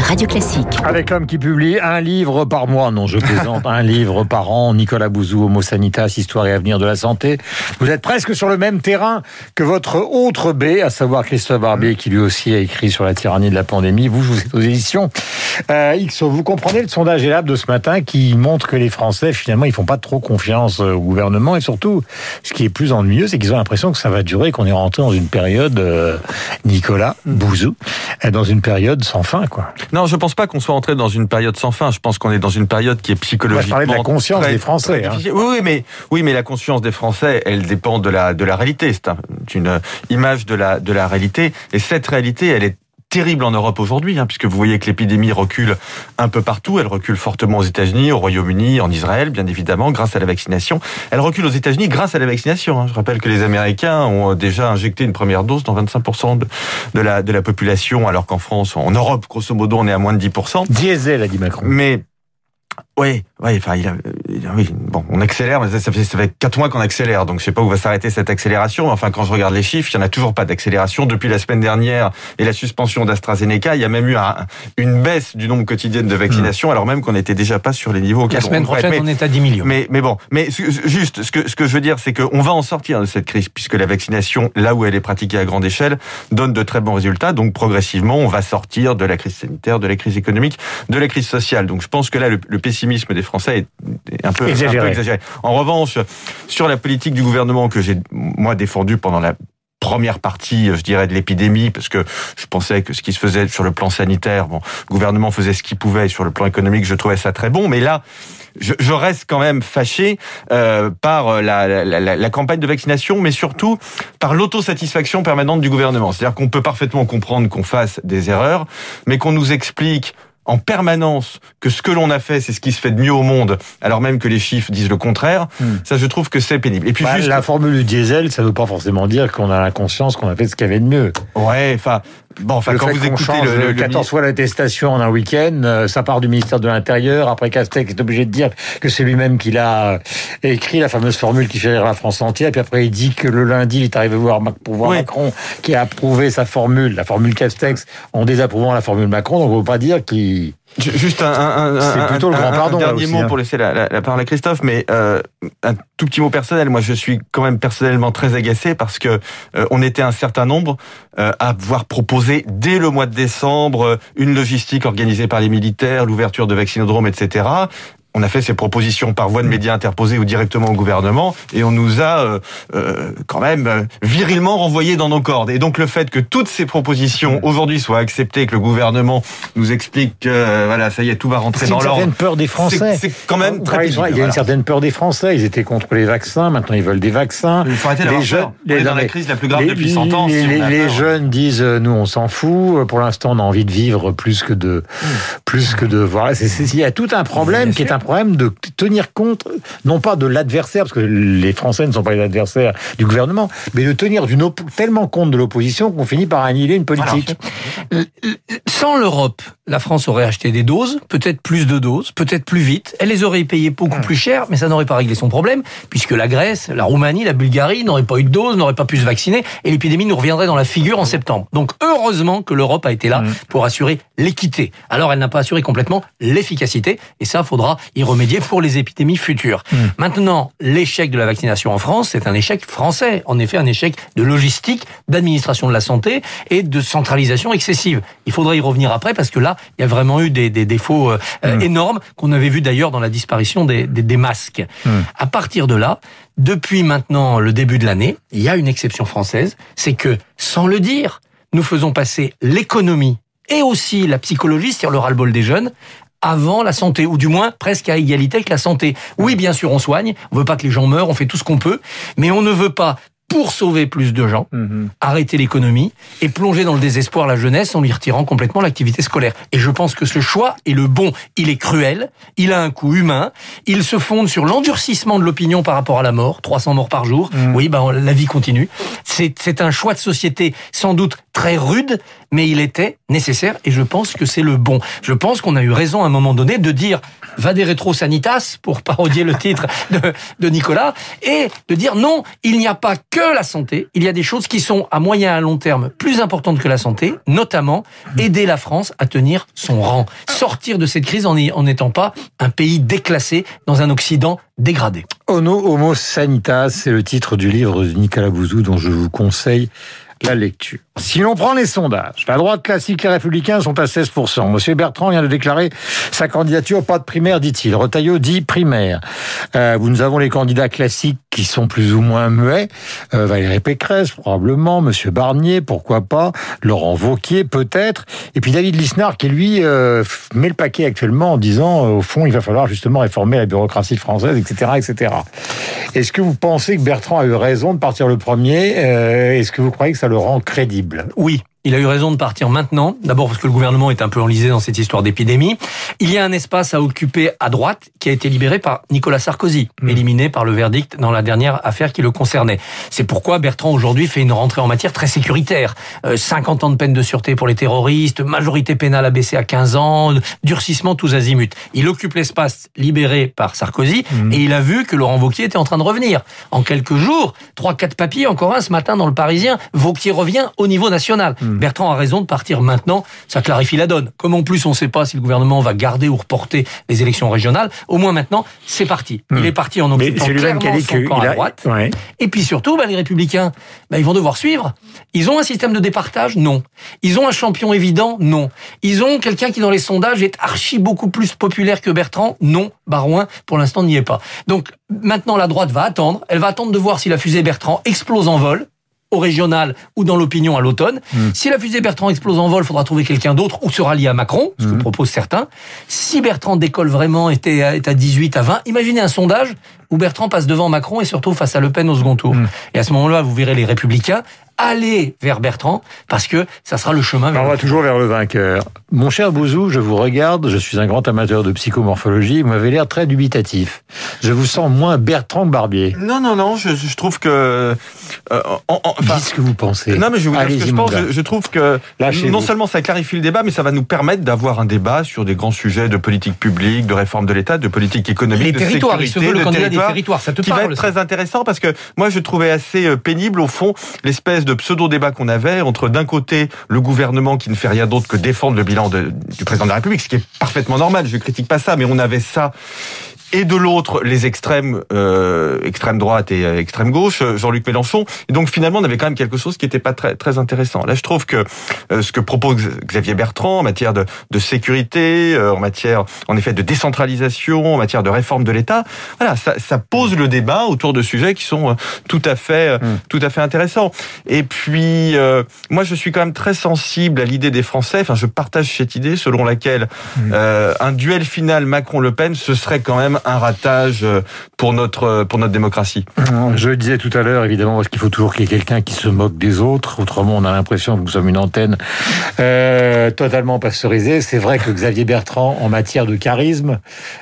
Radio Classique. Avec l'homme qui publie un livre par mois, non je plaisante, un livre par an, Nicolas Bouzou, Homo Sanitas, Histoire et Avenir de la Santé. Vous êtes presque sur le même terrain que votre autre B, à savoir Christophe Barbier, qui lui aussi a écrit sur la tyrannie de la pandémie. Vous, vous êtes aux éditions euh, X. Vous comprenez le sondage ELAB de ce matin qui montre que les Français, finalement, ils font pas trop confiance au gouvernement et surtout, ce qui est plus ennuyeux, c'est qu'ils ont l'impression que ça va durer, qu'on est rentré dans une période, euh, Nicolas Bouzou, euh, dans une période sans fin, quoi. Non, je pense pas qu'on soit entré dans une période sans fin. Je pense qu'on est dans une période qui est psychologiquement. Moi, je de la conscience des Français. Hein. Oui, mais oui, mais la conscience des Français, elle dépend de la de la réalité. C'est une image de la de la réalité. Et cette réalité, elle est terrible en Europe aujourd'hui, hein, puisque vous voyez que l'épidémie recule un peu partout. Elle recule fortement aux États-Unis, au Royaume-Uni, en Israël, bien évidemment, grâce à la vaccination. Elle recule aux États-Unis grâce à la vaccination. Hein. Je rappelle que les Américains ont déjà injecté une première dose dans 25% de, de, la, de la population, alors qu'en France, en Europe, grosso modo, on est à moins de 10%. Diesel, a dit Macron. Mais oui, oui, enfin, il a, oui, bon, on accélère, mais ça, fait, ça fait quatre mois qu'on accélère, donc je sais pas où va s'arrêter cette accélération. Enfin, quand je regarde les chiffres, il y en a toujours pas d'accélération depuis la semaine dernière et la suspension d'AstraZeneca. Il y a même eu une baisse du nombre quotidien de vaccinations, hmm. alors même qu'on n'était déjà pas sur les niveaux. La semaine prochaine, on est à 10 millions. Mais, mais bon, mais juste, ce que ce que je veux dire, c'est qu'on va en sortir de cette crise, puisque la vaccination, là où elle est pratiquée à grande échelle, donne de très bons résultats. Donc progressivement, on va sortir de la crise sanitaire, de la crise économique, de la crise sociale. Donc je pense que là, le, le pessimisme des Français est un peu exagéré. En revanche, sur la politique du gouvernement que j'ai moi défendue pendant la première partie, je dirais, de l'épidémie, parce que je pensais que ce qui se faisait sur le plan sanitaire, bon, le gouvernement faisait ce qu'il pouvait, et sur le plan économique, je trouvais ça très bon, mais là, je, je reste quand même fâché euh, par la, la, la, la, campagne de vaccination, mais surtout par l'autosatisfaction permanente du gouvernement. C'est-à-dire qu'on peut parfaitement comprendre qu'on fasse des erreurs, mais qu'on nous explique en permanence que ce que l'on a fait, c'est ce qui se fait de mieux au monde, alors même que les chiffres disent le contraire, hmm. ça je trouve que c'est pénible. Et puis bah, juste... La formule du diesel, ça ne veut pas forcément dire qu'on a la conscience qu'on a fait ce qu'il y avait de mieux. Ouais, enfin, Bon, enfin, quand vous écoutez le, le, 14 fois l'attestation en un week-end, euh, ça part du ministère de l'Intérieur. Après, Castex est obligé de dire que c'est lui-même qui l'a euh, écrit, la fameuse formule qui fait rire la France entière. Puis après, il dit que le lundi, il est arrivé voir, Macron, qui a approuvé sa formule, la formule Castex, en désapprouvant la formule Macron. Donc, on ne veut pas dire qu'il Juste un, un, un, plutôt le grand pardon, dernier mot hein. pour laisser la, la, parole à Christophe, mais euh, un tout petit mot personnel. Moi, je suis quand même personnellement très agacé parce que euh, on était un certain nombre euh, à avoir proposé dès le mois de décembre une logistique organisée par les militaires, l'ouverture de vaccinodromes, etc on a fait ces propositions par voie de médias interposés ou directement au gouvernement, et on nous a euh, euh quand même euh, virilement renvoyés dans nos cordes. Et donc le fait que toutes ces propositions aujourd'hui soient acceptées, que le gouvernement nous explique que euh, voilà, ça y est, tout va rentrer dans l'ordre. A une certaine peur des Français. C'est quand même très Il y a une certaine peur des Français. Ils étaient contre les vaccins, maintenant ils veulent des vaccins. Il faut arrêter les jeunes, on est dans la crise la plus grave depuis 100 ans. Les, les jeunes disent nous on s'en fout. Pour l'instant on a envie de vivre plus que de mmh. plus que de voir. Il y a tout un problème qui est un problème de tenir compte, non pas de l'adversaire, parce que les Français ne sont pas les adversaires du gouvernement, mais de tenir tellement compte de l'opposition qu'on finit par annihiler une politique. Sans l'Europe, la France aurait acheté des doses, peut-être plus de doses, peut-être plus vite. Elle les aurait payées beaucoup plus cher, mais ça n'aurait pas réglé son problème, puisque la Grèce, la Roumanie, la Bulgarie n'auraient pas eu de doses, n'auraient pas pu se vacciner, et l'épidémie nous reviendrait dans la figure en septembre. Donc heureusement que l'Europe a été là mmh. pour assurer l'équité. Alors elle n'a pas assuré complètement l'efficacité, et ça, faudra y remédier pour les épidémies futures. Mmh. Maintenant, l'échec de la vaccination en France, c'est un échec français. En effet, un échec de logistique, d'administration de la santé et de centralisation excessive. Il faudra y revenir après, parce que là, il y a vraiment eu des, des défauts euh, hmm. énormes qu'on avait vu d'ailleurs dans la disparition des, des, des masques. Hmm. À partir de là, depuis maintenant le début de l'année, il y a une exception française, c'est que, sans le dire, nous faisons passer l'économie et aussi la psychologie, c'est-à-dire le ras-le-bol des jeunes, avant la santé, ou du moins presque à égalité avec la santé. Oui, bien sûr, on soigne, on veut pas que les gens meurent, on fait tout ce qu'on peut, mais on ne veut pas pour sauver plus de gens, mhm. arrêter l'économie et plonger dans le désespoir la jeunesse en lui retirant complètement l'activité scolaire. Et je pense que ce choix est le bon. Il est cruel, il a un coût humain, il se fonde sur l'endurcissement de l'opinion par rapport à la mort, 300 morts par jour. Mhm. Oui, ben la vie continue. C'est un choix de société sans doute très rude, mais il était nécessaire et je pense que c'est le bon. Je pense qu'on a eu raison à un moment donné de dire va des rétro sanitas pour parodier le titre de, Nicolas et de dire non, il n'y a pas que la santé, il y a des choses qui sont à moyen et à long terme plus importantes que la santé, notamment aider la France à tenir son rang, sortir de cette crise en n'étant pas un pays déclassé dans un Occident dégradé. Ono Homo Sanitas, c'est le titre du livre de Nicolas Bouzou dont je vous conseille la lecture. Si l'on prend les sondages, la droite classique, les républicains sont à 16%. Monsieur Bertrand vient de déclarer sa candidature, pas de primaire, dit-il. Retailleau dit primaire. Euh, nous avons les candidats classiques qui sont plus ou moins muets. Euh, Valérie Pécresse, probablement. Monsieur Barnier, pourquoi pas. Laurent Vauquier, peut-être. Et puis David Lisnard, qui lui euh, met le paquet actuellement en disant, au fond, il va falloir justement réformer la bureaucratie française, etc., etc. Est-ce que vous pensez que Bertrand a eu raison de partir le premier? Est-ce que vous croyez que ça le rend crédible? Oui, il a eu raison de partir maintenant. D'abord parce que le gouvernement est un peu enlisé dans cette histoire d'épidémie. Il y a un espace à occuper à droite qui a été libéré par Nicolas Sarkozy, mmh. éliminé par le verdict dans la dernière affaire qui le concernait. C'est pourquoi Bertrand aujourd'hui fait une rentrée en matière très sécuritaire. 50 euh, ans de peine de sûreté pour les terroristes, majorité pénale abaissée à 15 ans, durcissement tous azimuts. Il occupe l'espace libéré par Sarkozy mmh. et il a vu que Laurent Vauquier était en train de revenir. En quelques jours, trois quatre papiers, encore un ce matin dans le Parisien, Vauquier revient au niveau national. Mmh. Bertrand a raison de partir maintenant, ça clarifie la donne. Comme en plus on ne sait pas si le gouvernement va garder ou reporter les élections régionales, au moins maintenant c'est parti. Il hmm. est parti en occupant clairement son camp à droite. Et puis surtout, bah, les Républicains, bah, ils vont devoir suivre. Ils ont un système de départage? Non. Ils ont un champion évident? Non. Ils ont quelqu'un qui dans les sondages est archi beaucoup plus populaire que Bertrand? Non. Barouin, pour l'instant, n'y est pas. Donc maintenant, la droite va attendre. Elle va attendre de voir si la fusée Bertrand explose en vol au régional ou dans l'opinion à l'automne. Hmm. Si la fusée Bertrand explose en vol, il faudra trouver quelqu'un d'autre ou se rallier à Macron, ce que hmm. proposent certains. Si Bertrand décolle vraiment, était est à 18, à 20, imaginez un sondage où Bertrand passe devant Macron et surtout face à Le Pen au second tour. Hmm. Et à ce moment-là, vous verrez les Républicains aller vers Bertrand parce que ça sera le chemin vers On va toujours vers le vainqueur. Mon cher Bouzou, je vous regarde, je suis un grand amateur de psychomorphologie, vous m'avez l'air très dubitatif. Je vous sens moins Bertrand que Barbier. Non, non, non, je, je trouve que... Euh, enfin, Dites ce que vous pensez. Non, mais je vous dire ce que je pense. Je, trouve que non seulement ça clarifie le débat, mais ça va nous permettre d'avoir un débat sur des grands sujets de politique publique, de réforme de l'État, de politique économique, les de territoires, sécurité, il se veut le candidat ça te qui parle, va être très intéressant parce que moi je trouvais assez euh, pénible au fond l'espèce de pseudo-débat qu'on avait entre d'un côté le gouvernement qui ne fait rien d'autre que défendre le bilan de, du président de la République, ce qui est parfaitement normal, je ne critique pas ça, mais on avait ça et de l'autre les extrêmes, euh, extrême droite et euh, extrême gauche, euh, Jean-Luc Mélenchon. Et donc finalement, on avait quand même quelque chose qui n'était pas très très intéressant. Là, je trouve que euh, ce que propose Xavier Bertrand en matière de, de sécurité, en matière en effet de décentralisation, en matière de réforme de l'État, voilà, ça, ça, pose le débat autour de sujets qui sont tout à fait mmh. tout à fait intéressants. Et puis moi, je suis quand même très sensible à l'idée des Français. Enfin, je partage cette idée selon laquelle mmh. un duel final Macron-Le Pen, ce serait quand même un ratage euh, pour notre, euh, pour notre démocratie. Je le disais tout à l'heure, évidemment, parce qu'il faut toujours qu'il y ait quelqu'un qui se moque des autres. Autrement, on a l'impression que nous sommes une antenne euh, totalement pasteurisée. C'est vrai que Xavier Bertrand, en matière de charisme,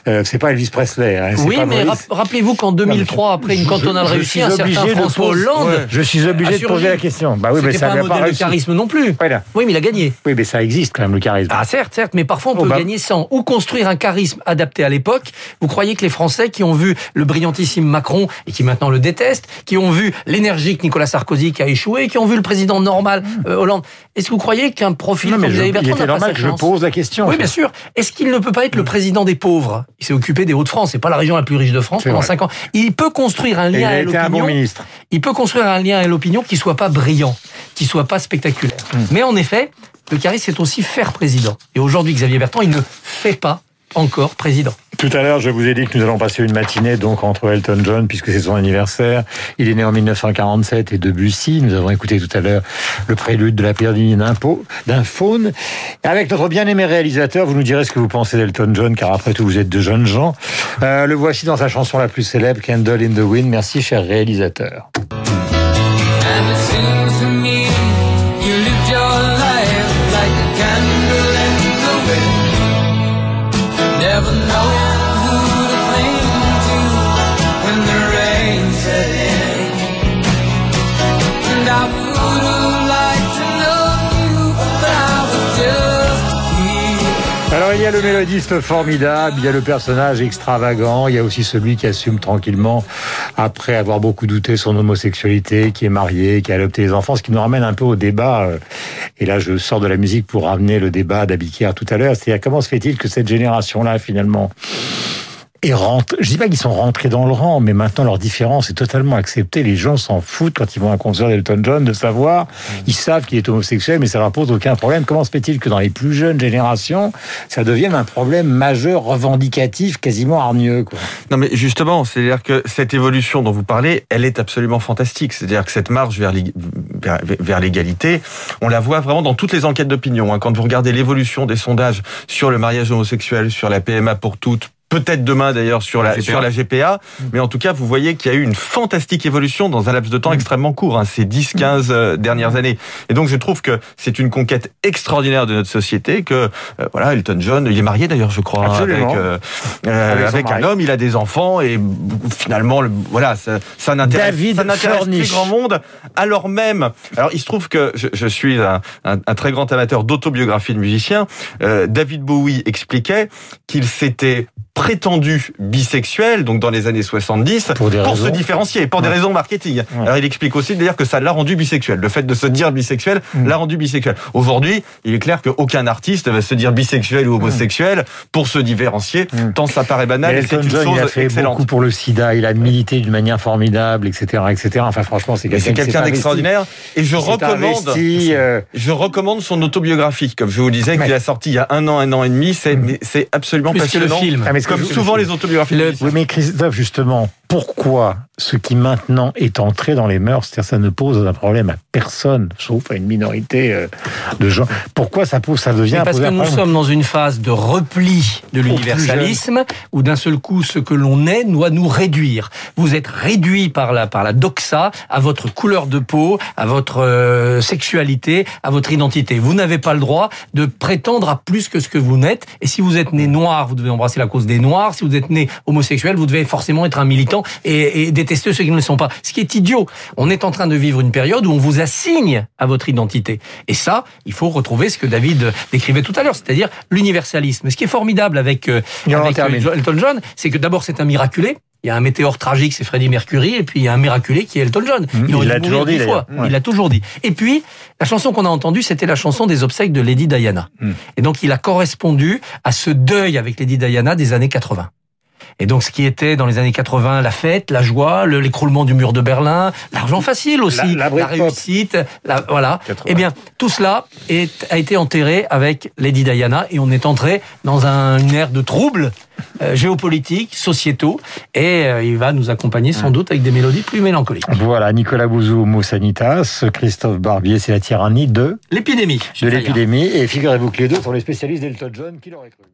euh, c'est pas Elvis Presley. Hein, oui, mais rappelez-vous qu'en 2003, après une cantonale réussie, un certain François Hollande... je suis obligé de poser la question. Bah oui, mais ça pas un modèle de charisme non plus. Oui, mais il a gagné. Oui, mais ça existe quand même, le charisme. Ah certes, certes, mais parfois on oh, peut bah. gagner sans. Ou construire un charisme adapté à l'époque. Vous croyez que les Français qui ont vu le brillantissime Macron et qui maintenant le détestent, qui ont vu l'énergique Nicolas Sarkozy qui a échoué, qui ont vu le président normal euh, Hollande. Est-ce que vous croyez qu'un profil comme Xavier Bertrand Il normal que je pose la question. Oui, bien sûr. Est-ce qu'il ne peut pas être le président des pauvres? Il s'est occupé des Hauts-de-France. C'est pas la région la plus riche de France pendant cinq ans. Il peut construire un lien avec l'opinion. ministre. Il peut construire un lien à l'opinion qui soit pas brillant, qui soit pas spectaculaire. Hmm. Mais en effet, le charisme, c'est aussi faire président. Et aujourd'hui, Xavier Bertrand, il ne fait pas encore président. Tout à l'heure, je vous ai dit que nous allons passer une matinée donc entre Elton John, puisque c'est son anniversaire. Il est né en 1947 et Debussy. Nous avons écouté tout à l'heure le prélude de la perdue d'un faune. Avec notre bien-aimé réalisateur, vous nous direz ce que vous pensez d'Elton John, car après tout, vous êtes de jeunes gens. Euh, le voici dans sa chanson la plus célèbre, Candle in the Wind. Merci, cher réalisateur. A le mélodiste formidable, il y a le personnage extravagant, il y a aussi celui qui assume tranquillement, après avoir beaucoup douté son homosexualité, qui est marié, qui a adopté les enfants, ce qui nous ramène un peu au débat. euh, Et là, je sors de la musique pour ramener le débat d'Abiquière tout à l'heure. C'est-à-dire, comment se fait-il que cette génération-là, finalement, et rentre. Je dis pas qu'ils sont rentrés dans le rang, mais maintenant leur différence est totalement acceptée. Les gens s'en foutent quand ils vont à un concert d'Elton John de savoir. Ils savent qu'il est homosexuel, mais ça leur pose aucun problème. Comment se fait-il que dans les plus jeunes générations, ça devienne un problème majeur, revendicatif, quasiment hargneux, quoi? Non, mais justement, c'est-à-dire que cette évolution dont vous parlez, elle est absolument fantastique. C'est-à-dire que cette marche vers l'égalité, on la voit vraiment dans toutes les enquêtes d'opinion. hein. Quand vous regardez l'évolution des sondages sur le mariage homosexuel, sur la PMA pour toutes, Peut-être demain d'ailleurs sur la, sur la GPA, mais en tout cas vous voyez qu'il y a eu une fantastique évolution dans un laps de temps extrêmement court, hein, ces 10-15 euh, dernières années. Et donc je trouve que c'est une conquête extraordinaire de notre société, que euh, voilà Elton John, il est marié d'ailleurs je crois, hein, Absolument. avec, euh, euh, Avec avec un homme, il a des enfants et finalement le- voilà ça, ça n'intéresse plus grand monde. Alors même, alors il se trouve que je, je suis un, un- un très grand amateur d'autobiographie de musiciens. Euh, David Bowie expliquait qu'il s'était prétendu bisexuel, donc dans les années 70, Pour des se différencier, pour des raisons marketing. Ouais. Alors il explique aussi d'ailleurs que ça l'a rendu bisexuel. Le fait de se dire bisexuel Mm. l'a rendu bisexuel. Aujourd'hui, il est clair qu'aucun artiste va se dire bisexuel ou homosexuel pour se différencier, Mm. tant ça paraît banal et c'est Elton une John, il a chose fait excellente. beaucoup pour le sida. Il a milité d'une manière formidable, etc., etc. Enfin, franchement, c'est quelqu'un investi. d'extraordinaire et je recommande investi, euh, Je recommande son autobiographie, comme je vous disais, qu'il a sorti il y a un an, un an et demi. C'est absolument Plus que le passionnant. film. Mais Comme souvent les autobiographies. Le-. Oui, mais Christophe, justement, pourquoi ce qui maintenant est entré dans les mœurs, c'est-à-dire ça ne pose un problème à personne, sauf à une minorité euh, de gens. Pourquoi ça pose, ça devient Mais un parce que problème nous sommes dans une phase de repli de l'universalisme où d'un seul coup ce que l'on est doit nous réduire. Vous êtes réduit par la par la doxa à votre couleur de peau, à votre euh, sexualité, à votre identité. Vous n'avez pas le droit de prétendre à plus que ce que vous n'êtes. Et si vous êtes né noir, vous devez embrasser la cause des noirs. Si vous êtes né homosexuel, vous devez forcément être un militant et, et détester ceux qui ne le sont pas. Ce qui est idiot. On est en train de vivre une période où on vous assigne à votre identité. Et ça, il faut retrouver ce que David décrivait tout à l'heure, c'est-à-dire l'universalisme. Ce qui est formidable avec, euh, avec euh. Elton John, c'est que d'abord c'est un miraculé. Il y a un météore tragique, c'est Freddie Mercury, et puis il y a un miraculé qui est Elton John. Mmh, il l'a toujours dit, fois. Ouais. Il l'a toujours dit. Et puis, la chanson qu'on a entendue, c'était la chanson des obsèques de Lady Diana. Mmh. Et donc, il a correspondu à ce deuil avec Lady Diana des années 80. Et donc, ce qui était dans les années 80, la fête, la joie, le- l'écroulement du mur de Berlin, l'argent facile aussi, La- la la, Britpop. réussite, la, voilà. 80. Eh bien, tout cela est, a été enterré avec Lady Diana et on est entré dans un, une ère de troubles euh, géopolitiques, sociétaux, et euh, il va nous accompagner sans doute avec des mélodies plus mélancoliques. Voilà, Nicolas Bouzou, Homo Sanitas, Christophe Barbier, c'est la tyrannie de, L'épidémie. de l'épidémie. Et figurez-vous que les deux sont les spécialistes d'Elton John, qui l'aurait cru